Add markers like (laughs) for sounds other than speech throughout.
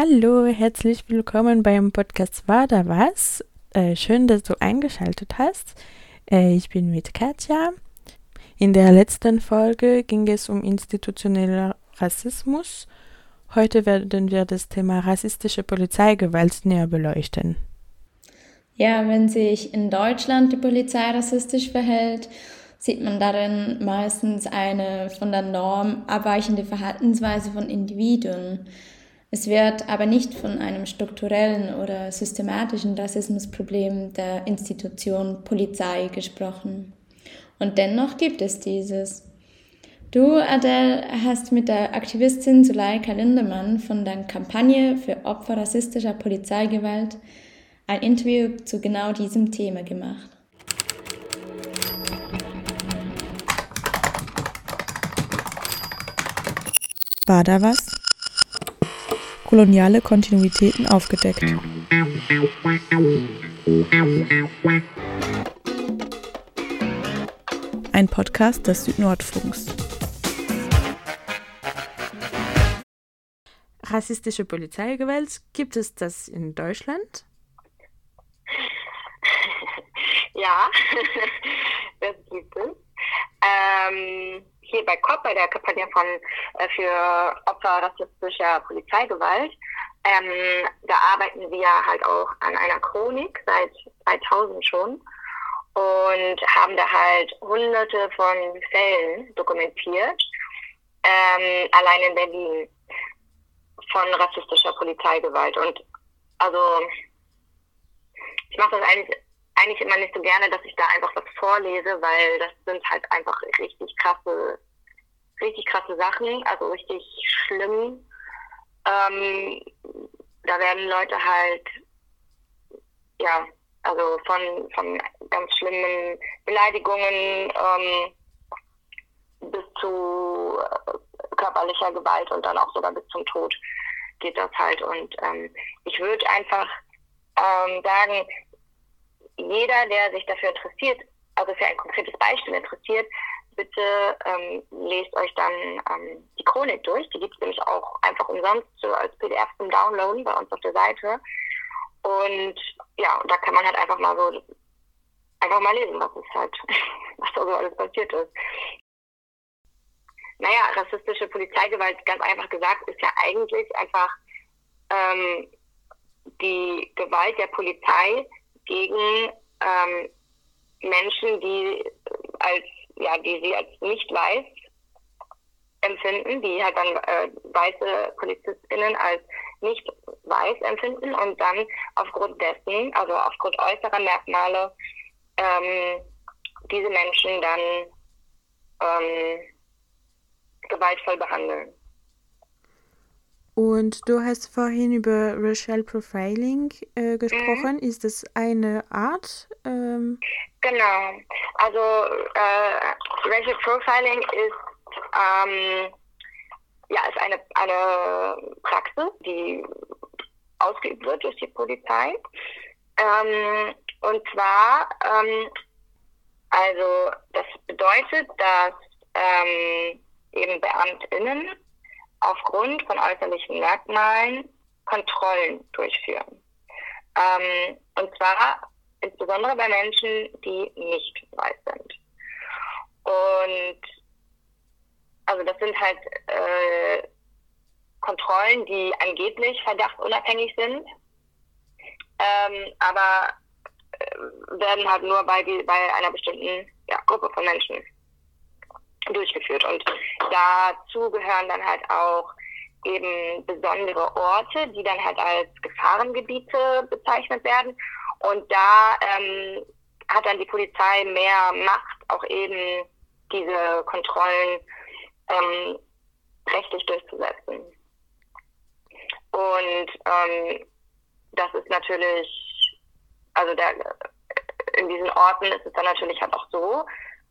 Hallo, herzlich willkommen beim Podcast War da was? Äh, schön, dass du eingeschaltet hast. Äh, ich bin mit Katja. In der letzten Folge ging es um institutionellen Rassismus. Heute werden wir das Thema rassistische Polizeigewalt näher beleuchten. Ja, wenn sich in Deutschland die Polizei rassistisch verhält, sieht man darin meistens eine von der Norm abweichende Verhaltensweise von Individuen. Es wird aber nicht von einem strukturellen oder systematischen Rassismusproblem der Institution Polizei gesprochen. Und dennoch gibt es dieses. Du, Adele, hast mit der Aktivistin Suleika Lindemann von der Kampagne für Opfer rassistischer Polizeigewalt ein Interview zu genau diesem Thema gemacht. War da was? Koloniale Kontinuitäten aufgedeckt. Ein Podcast des Südnordfunks. Rassistische Polizeigewalt, gibt es das in Deutschland? (laughs) Ja, (laughs) das gibt es. Ähm, hier bei COP, bei der Kampagne von, äh, für Opfer rassistischer Polizeigewalt, ähm, da arbeiten wir halt auch an einer Chronik seit 2000 schon und haben da halt hunderte von Fällen dokumentiert, ähm, allein in Berlin von rassistischer Polizeigewalt. Und also ich mache das eigentlich eigentlich immer nicht so gerne, dass ich da einfach was vorlese, weil das sind halt einfach richtig krasse, richtig krasse Sachen, also richtig schlimm. Ähm, da werden Leute halt, ja, also von, von ganz schlimmen Beleidigungen ähm, bis zu äh, körperlicher Gewalt und dann auch sogar bis zum Tod geht das halt. Und ähm, ich würde einfach ähm, sagen, jeder, der sich dafür interessiert, also für ein konkretes Beispiel interessiert, bitte ähm, lest euch dann ähm, die Chronik durch. Die gibt es nämlich auch einfach umsonst so als PDF zum Downloaden bei uns auf der Seite. Und ja, da kann man halt einfach mal so einfach mal lesen, was ist halt, (laughs) was da so alles passiert ist. Naja, rassistische Polizeigewalt, ganz einfach gesagt, ist ja eigentlich einfach ähm, die Gewalt der Polizei gegen ähm, Menschen, die als ja, die sie als nicht weiß empfinden, die halt dann äh, weiße PolizistInnen als nicht weiß empfinden und dann aufgrund dessen, also aufgrund äußerer Merkmale, ähm, diese Menschen dann ähm, gewaltvoll behandeln. Und du hast vorhin über Racial Profiling äh, gesprochen. Mhm. Ist das eine Art? Ähm genau. Also äh, Racial Profiling ist, ähm, ja, ist eine, eine Praxis, die ausgeübt wird durch die Polizei. Ähm, und zwar, ähm, also das bedeutet, dass ähm, eben BeamtInnen aufgrund von äußerlichen Merkmalen Kontrollen durchführen. Ähm, und zwar insbesondere bei Menschen, die nicht weiß sind. Und also das sind halt äh, Kontrollen, die angeblich verdachtunabhängig sind, ähm, aber äh, werden halt nur bei, bei einer bestimmten ja, Gruppe von Menschen durchgeführt. Und dazu gehören dann halt auch eben besondere Orte, die dann halt als Gefahrengebiete bezeichnet werden. Und da ähm, hat dann die Polizei mehr Macht, auch eben diese Kontrollen ähm, rechtlich durchzusetzen. Und ähm, das ist natürlich, also der, in diesen Orten ist es dann natürlich halt auch so,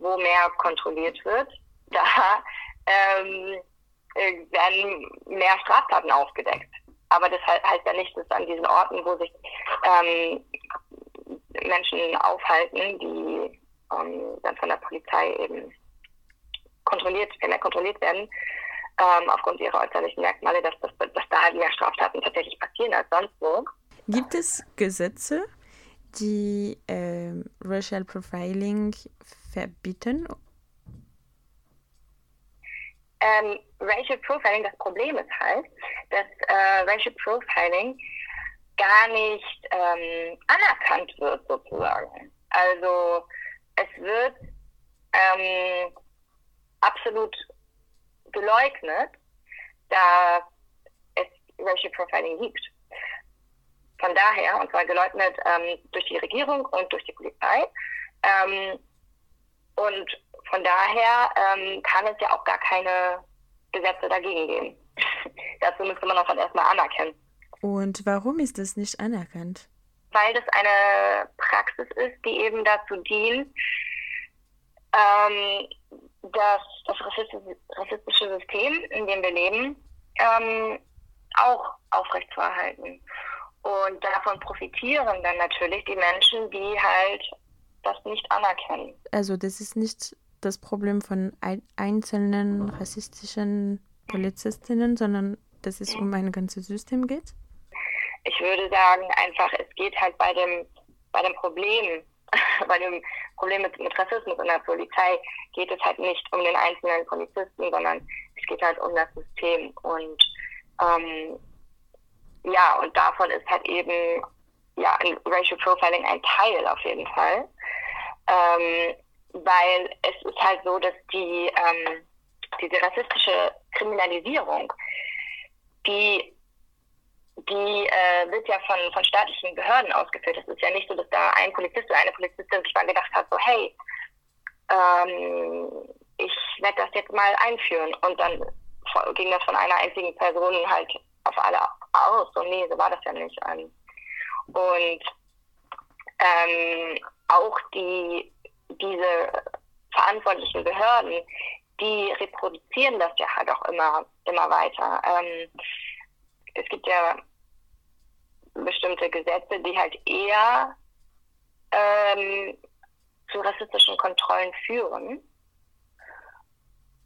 wo mehr kontrolliert wird, (laughs) da ähm, äh, werden mehr Straftaten aufgedeckt. Aber das heißt ja nicht, dass an diesen Orten, wo sich ähm, Menschen aufhalten, die ähm, dann von der Polizei eben kontrolliert, mehr kontrolliert werden, ähm, aufgrund ihrer äußerlichen Merkmale, dass, dass, dass da halt mehr Straftaten tatsächlich passieren als sonst wo. Gibt es Gesetze, die äh, Racial Profiling verbieten? Ähm, Racial Profiling, das Problem ist halt, dass äh, Racial Profiling gar nicht ähm, anerkannt wird sozusagen. Also es wird ähm, absolut geleugnet, dass es Racial Profiling gibt. Von daher, und zwar geleugnet ähm, durch die Regierung und durch die Polizei. Ähm, und von daher ähm, kann es ja auch gar keine Gesetze dagegen geben. (laughs) Dazu müsste man auch dann erstmal anerkennen. Und warum ist das nicht anerkannt? Weil das eine Praxis ist, die eben dazu dient, ähm, dass das rassistische System, in dem wir leben, ähm, auch aufrechtzuerhalten. Und davon profitieren dann natürlich die Menschen, die halt das nicht anerkennen. Also das ist nicht das Problem von einzelnen rassistischen Polizistinnen, sondern dass es um ein ganzes System geht? Ich würde sagen, einfach, es geht halt bei dem, bei dem Problem, (laughs) bei dem Problem mit, mit Rassismus in der Polizei, geht es halt nicht um den einzelnen Polizisten, sondern es geht halt um das System. Und ähm, ja, und davon ist halt eben ja, Racial Profiling ein Teil auf jeden Fall. Ähm, weil es ist halt so, dass die ähm, diese rassistische Kriminalisierung, die die äh, wird ja von, von staatlichen Behörden ausgeführt. Es ist ja nicht so, dass da ein Polizist oder eine Polizistin sich mal gedacht hat, so hey, ähm, ich werde das jetzt mal einführen. Und dann ging das von einer einzigen Person halt auf alle aus. Und nee, so war das ja nicht. Ähm, und ähm, auch die diese verantwortlichen Behörden, die reproduzieren das ja halt auch immer, immer weiter. Ähm, es gibt ja bestimmte Gesetze, die halt eher ähm, zu rassistischen Kontrollen führen.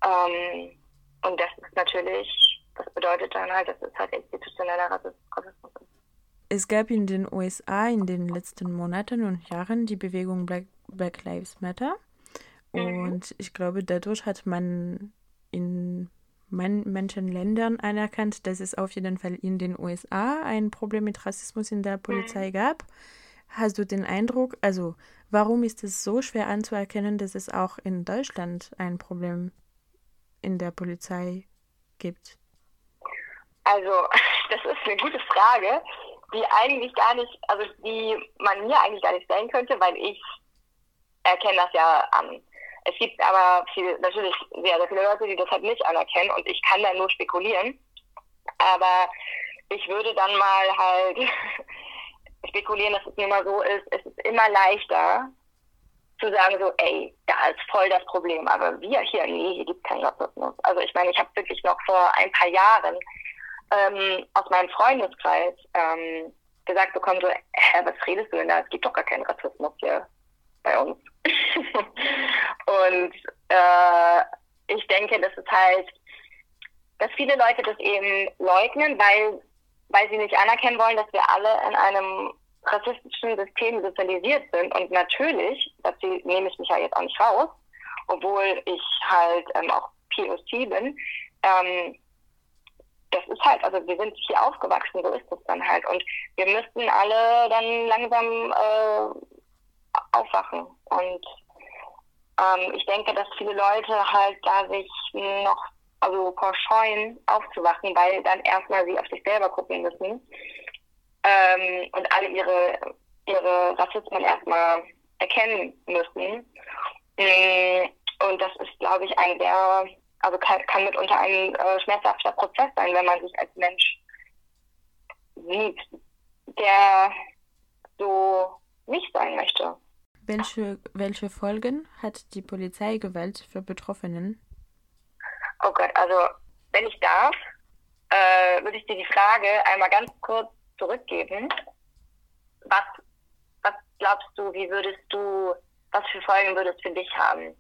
Ähm, und das ist natürlich, das bedeutet dann halt, dass es halt institutioneller Rassismus ist. Es gab in den USA in den letzten Monaten und Jahren die Bewegung Black Black Lives Matter. Mhm. Und ich glaube, dadurch hat man in manchen Ländern anerkannt, dass es auf jeden Fall in den USA ein Problem mit Rassismus in der Polizei mhm. gab. Hast du den Eindruck, also warum ist es so schwer anzuerkennen, dass es auch in Deutschland ein Problem in der Polizei gibt? Also, (laughs) das ist eine gute Frage, die eigentlich gar nicht, also die man mir eigentlich gar nicht stellen könnte, weil ich erkennen das ja an. Es gibt aber viel, natürlich sehr, sehr viele Leute, die das halt nicht anerkennen und ich kann da nur spekulieren. Aber ich würde dann mal halt (laughs) spekulieren, dass es nun mal so ist, es ist immer leichter zu sagen so, ey, da ist voll das Problem, aber wir hier, nee, hier gibt es keinen Rassismus. Also ich meine, ich habe wirklich noch vor ein paar Jahren ähm, aus meinem Freundeskreis ähm, gesagt bekommen, so, hä, was redest du denn da? Es gibt doch gar keinen Rassismus hier bei uns. (laughs) und äh, ich denke, das ist halt, dass viele Leute das eben leugnen, weil, weil sie nicht anerkennen wollen, dass wir alle in einem rassistischen System sozialisiert sind. Und natürlich, dazu nehme ich mich ja jetzt auch nicht raus, obwohl ich halt ähm, auch POC bin, ähm, das ist halt, also wir sind hier aufgewachsen, so ist es dann halt. Und wir müssten alle dann langsam äh, aufwachen. Und ähm, ich denke, dass viele Leute halt da sich noch also verscheuen, aufzuwachen, weil dann erstmal sie auf sich selber gucken müssen ähm, und alle ihre, ihre Rassismen erstmal erkennen müssen. Mm, und das ist, glaube ich, ein sehr, also kann, kann mitunter ein äh, schmerzhafter Prozess sein, wenn man sich als Mensch sieht, der so nicht sein möchte. Welche, welche Folgen hat die Polizeigewalt für Betroffenen? Oh Gott, also wenn ich darf, äh, würde ich dir die Frage einmal ganz kurz zurückgeben. Was, was glaubst du, wie würdest du, was für Folgen würdest für dich haben,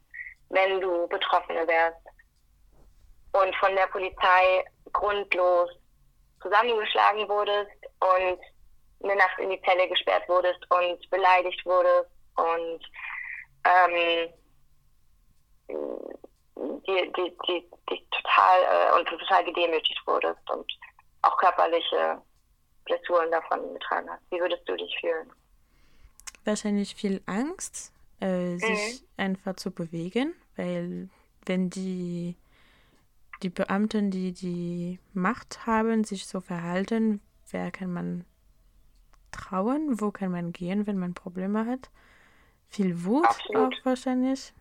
wenn du Betroffene wärst? Und von der Polizei grundlos zusammengeschlagen wurdest und eine Nacht in die Zelle gesperrt wurdest und beleidigt wurdest und ähm, die, die, die, die total äh, und total gedemütigt wurdest und auch körperliche Blessuren davon getragen hast. Wie würdest du dich fühlen? Wahrscheinlich viel Angst, äh, sich mhm. einfach zu bewegen, weil wenn die, die Beamten, die die Macht haben, sich so verhalten, wer kann man trauen, wo kann man gehen, wenn man Probleme hat? Viel Wut Absolut. auch wahrscheinlich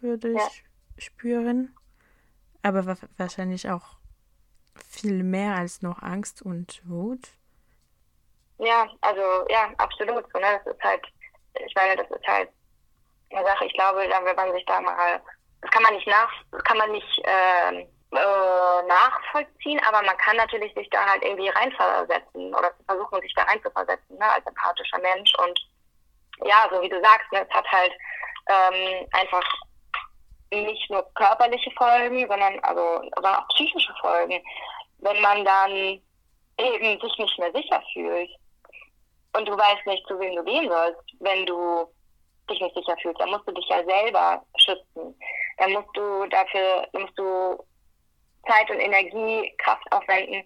würde ich ja. spüren, aber wa wahrscheinlich auch viel mehr als noch Angst und Wut. Ja, also ja, absolut. So, ne? Das ist halt, ich meine, das ist halt eine Sache. Ich glaube, da wenn man sich da mal, das kann man nicht nach, kann man nicht äh, äh, nachvollziehen, aber man kann natürlich sich da halt irgendwie reinversetzen oder versuchen, sich da reinzuversetzen, ne, als empathischer Mensch. Und ja, so wie du sagst, ne, es hat halt ähm, einfach nicht nur körperliche Folgen, sondern also sondern auch psychische Folgen, wenn man dann eben sich nicht mehr sicher fühlt und du weißt nicht, zu wem du gehen sollst, wenn du dich nicht sicher fühlst, dann musst du dich ja selber schützen. Dann musst du dafür, musst du Zeit und Energie, Kraft aufwenden,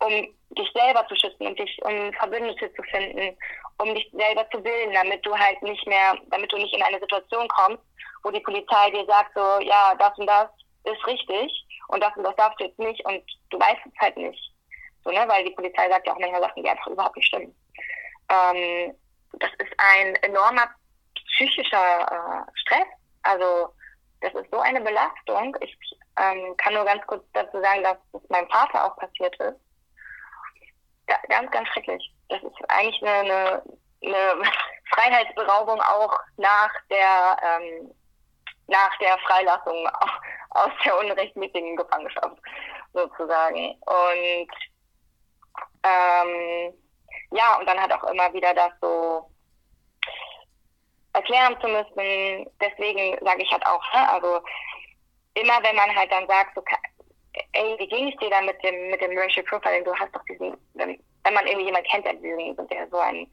um dich selber zu schützen und dich um Verbündete zu finden, um dich selber zu bilden, damit du halt nicht mehr, damit du nicht in eine Situation kommst, wo die Polizei dir sagt so, ja, das und das ist richtig und das und das darfst du jetzt nicht und du weißt es halt nicht. So, ne? Weil die Polizei sagt ja auch manchmal Sachen, die einfach überhaupt nicht stimmen. Ähm, das ist ein enormer psychischer äh, Stress. Also das ist so eine Belastung. Ich ähm, kann nur ganz kurz dazu sagen, dass es meinem Vater auch passiert ist. Ja, ganz, ganz schrecklich. Das ist eigentlich eine, eine, eine (laughs) Freiheitsberaubung auch nach der ähm, nach der Freilassung aus der unrechtmäßigen Gefangenschaft sozusagen. Und ähm, ja, und dann hat auch immer wieder das so erklären zu müssen. Deswegen sage ich halt auch, ne, also immer wenn man halt dann sagt, so, ey, wie ging es dir da mit dem, mit dem Racial Profiling? Du hast doch diesen, wenn, wenn man irgendwie jemanden kennt, der der so einen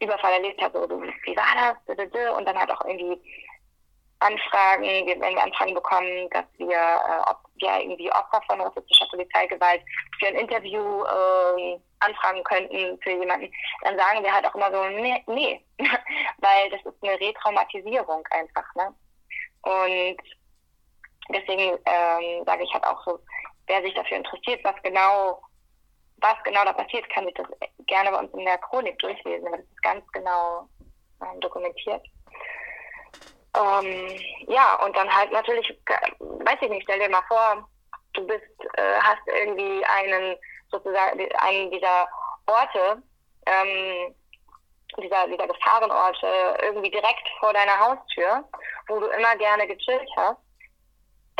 Überfall erlebt hat, so, du, wie war das? Und dann halt auch irgendwie Anfragen, wenn wir Anfragen bekommen, dass wir, äh, ob wir irgendwie Opfer von rassistischer Polizeigewalt für ein Interview äh, anfragen könnten für jemanden, dann sagen wir halt auch immer so, nee, nee. (laughs) weil das ist eine Retraumatisierung einfach, ne? Und deswegen ähm, sage ich halt auch so, wer sich dafür interessiert, was genau, was genau da passiert, kann sich das gerne bei uns in der Chronik durchlesen, weil das ist ganz genau ähm, dokumentiert. Ähm, ja, und dann halt natürlich, weiß ich nicht, stell dir mal vor, du bist, äh, hast irgendwie einen, sozusagen, einen dieser Orte, ähm, dieser, dieser Gefahrenorte irgendwie direkt vor deiner Haustür, wo du immer gerne gechillt hast,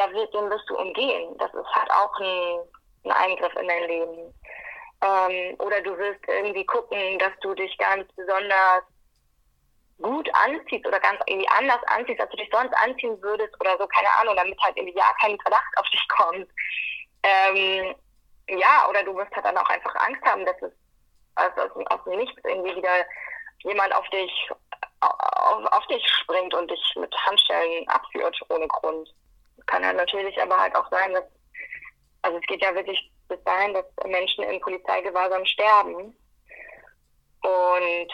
da wird, den wirst du umgehen. Das ist halt auch ein, ein Eingriff in dein Leben. Ähm, oder du wirst irgendwie gucken, dass du dich ganz besonders gut anziehst oder ganz irgendwie anders anziehst, als du dich sonst anziehen würdest oder so, keine Ahnung, damit halt irgendwie ja kein Verdacht auf dich kommt. Ähm, ja, oder du wirst halt dann auch einfach Angst haben, dass es also aus, aus dem Nichts irgendwie wieder jemand auf dich auf, auf dich springt und dich mit Handschellen abführt ohne Grund. Kann ja natürlich aber halt auch sein, dass also es geht ja wirklich bis dahin, dass Menschen in Polizeigewahrsam sterben. Und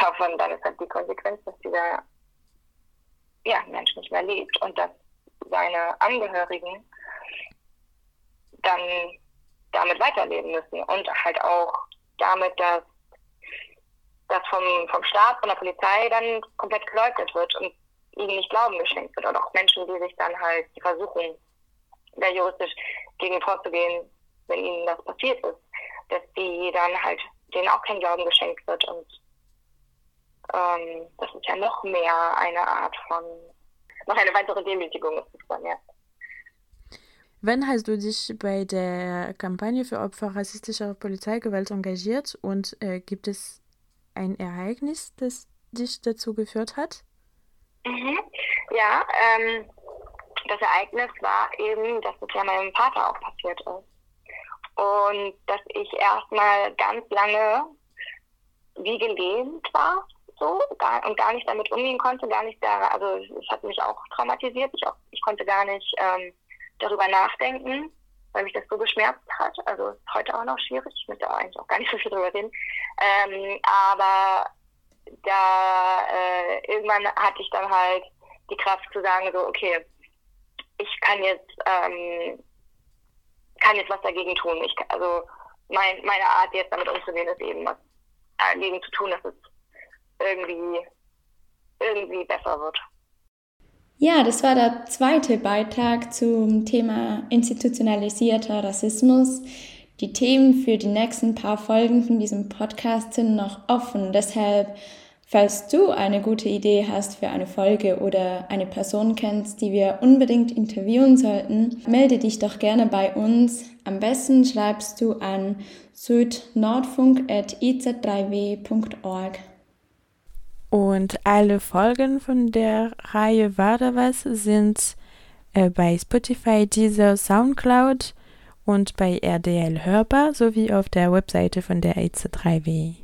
davon dann ist halt die Konsequenz, dass dieser ja, Mensch nicht mehr lebt und dass seine Angehörigen dann damit weiterleben müssen und halt auch damit, dass das vom, vom Staat, von der Polizei dann komplett geleugnet wird und ihnen nicht Glauben geschenkt wird. Und auch Menschen, die sich dann halt, versuchen, da juristisch gegen vorzugehen, wenn ihnen das passiert ist, dass die dann halt denen auch kein Glauben geschenkt wird und ähm, das ist ja noch mehr eine Art von, noch eine weitere Demütigung ist es dann, ja. Wann hast du dich bei der Kampagne für Opfer rassistischer Polizeigewalt engagiert und äh, gibt es ein Ereignis, das dich dazu geführt hat? Mhm. Ja, ähm, das Ereignis war eben, dass es ja meinem Vater auch passiert ist. Und dass ich erstmal ganz lange wie gelähmt war so gar, und gar nicht damit umgehen konnte, gar nicht da, also es hat mich auch traumatisiert. Ich, auch, ich konnte gar nicht ähm, darüber nachdenken, weil mich das so geschmerzt hat. Also ist heute auch noch schwierig. Ich möchte eigentlich auch gar nicht so viel darüber reden. Ähm, aber da äh, irgendwann hatte ich dann halt die Kraft zu sagen, so, okay, ich kann jetzt, ähm, kann jetzt was dagegen tun. Ich, also mein, meine Art, jetzt damit umzugehen, ist eben was dagegen zu tun, dass es irgendwie, irgendwie besser wird. Ja, das war der zweite Beitrag zum Thema institutionalisierter Rassismus. Die Themen für die nächsten paar Folgen von diesem Podcast sind noch offen. Deshalb Falls du eine gute Idee hast für eine Folge oder eine Person kennst, die wir unbedingt interviewen sollten, melde dich doch gerne bei uns. Am besten schreibst du an südnordfunk.iz3w.org. Und alle Folgen von der Reihe War da was sind äh, bei Spotify, Deezer, Soundcloud und bei RDL hörbar sowie auf der Webseite von der IZ3W.